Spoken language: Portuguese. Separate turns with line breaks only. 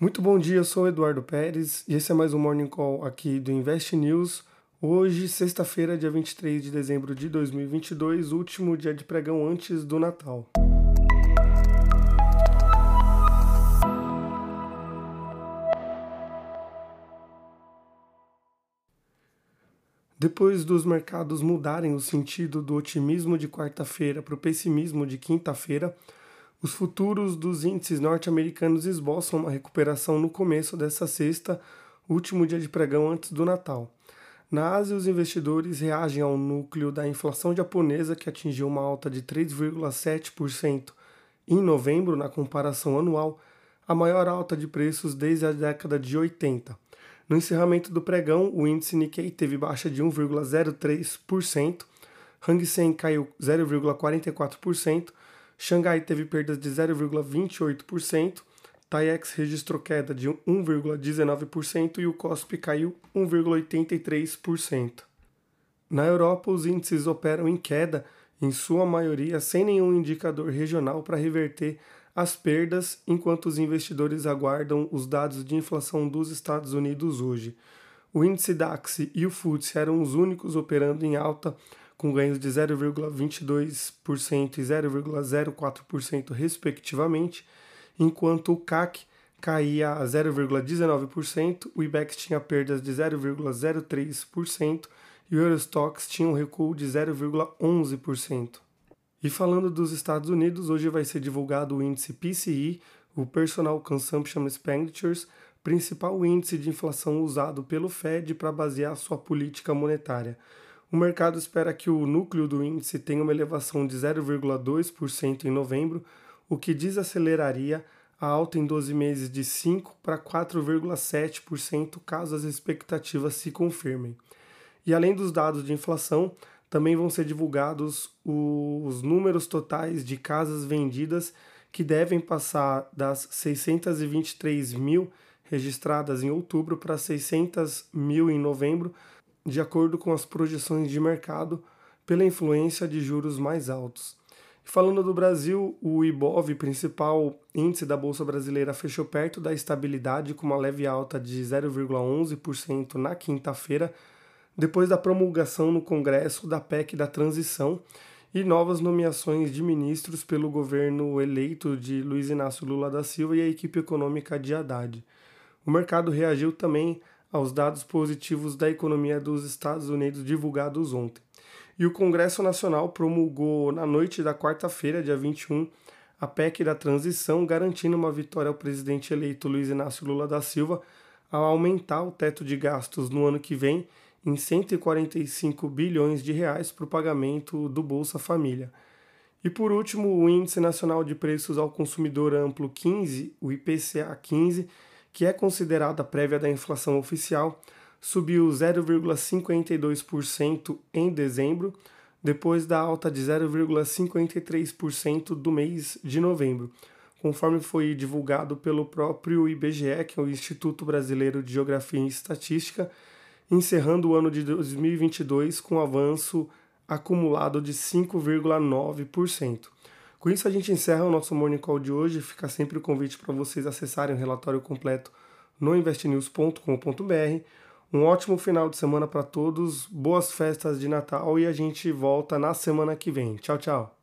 Muito bom dia, eu sou Eduardo Pérez e esse é mais um Morning Call aqui do Invest News. Hoje, sexta-feira, dia 23 de dezembro de 2022, último dia de pregão antes do Natal. Depois dos mercados mudarem o sentido do otimismo de quarta-feira para o pessimismo de quinta-feira, os futuros dos índices norte-americanos esboçam uma recuperação no começo dessa sexta, último dia de pregão antes do Natal. Na Ásia, os investidores reagem ao núcleo da inflação japonesa, que atingiu uma alta de 3,7% em novembro, na comparação anual, a maior alta de preços desde a década de 80. No encerramento do pregão, o índice Nikkei teve baixa de 1,03%, Hang Seng caiu 0,44%, Xangai teve perdas de 0,28%, TAIEX registrou queda de 1,19% e o COSP caiu 1,83%. Na Europa, os índices operam em queda, em sua maioria sem nenhum indicador regional para reverter as perdas, enquanto os investidores aguardam os dados de inflação dos Estados Unidos hoje. O índice DAX e o FTSE eram os únicos operando em alta com ganhos de 0,22% e 0,04% respectivamente, enquanto o CAC caía a 0,19%, o IBEX tinha perdas de 0,03% e o Eurostox tinha um recuo de 0,11%. E falando dos Estados Unidos, hoje vai ser divulgado o índice PCE, o Personal Consumption Expenditures, principal índice de inflação usado pelo Fed para basear sua política monetária. O mercado espera que o núcleo do índice tenha uma elevação de 0,2% em novembro, o que desaceleraria a alta em 12 meses de 5 para 4,7% caso as expectativas se confirmem. E além dos dados de inflação, também vão ser divulgados os números totais de casas vendidas que devem passar das 623 mil registradas em outubro para 600 mil em novembro, de acordo com as projeções de mercado, pela influência de juros mais altos. Falando do Brasil, o IBOV, principal índice da Bolsa Brasileira, fechou perto da estabilidade com uma leve alta de 0,11% na quinta-feira, depois da promulgação no Congresso da PEC da transição e novas nomeações de ministros pelo governo eleito de Luiz Inácio Lula da Silva e a equipe econômica de Haddad. O mercado reagiu também aos dados positivos da economia dos Estados Unidos divulgados ontem. E o Congresso Nacional promulgou na noite da quarta-feira, dia 21, a PEC da transição, garantindo uma vitória ao presidente eleito Luiz Inácio Lula da Silva ao aumentar o teto de gastos no ano que vem em 145 bilhões de reais para o pagamento do Bolsa Família. E por último, o Índice Nacional de Preços ao Consumidor Amplo 15, o IPCA 15, que é considerada prévia da inflação oficial, subiu 0,52% em dezembro, depois da alta de 0,53% do mês de novembro, conforme foi divulgado pelo próprio IBGE, que é o Instituto Brasileiro de Geografia e Estatística, encerrando o ano de 2022 com um avanço acumulado de 5,9%. Com isso, a gente encerra o nosso Morning Call de hoje. Fica sempre o convite para vocês acessarem o relatório completo no investnews.com.br. Um ótimo final de semana para todos, boas festas de Natal e a gente volta na semana que vem. Tchau, tchau.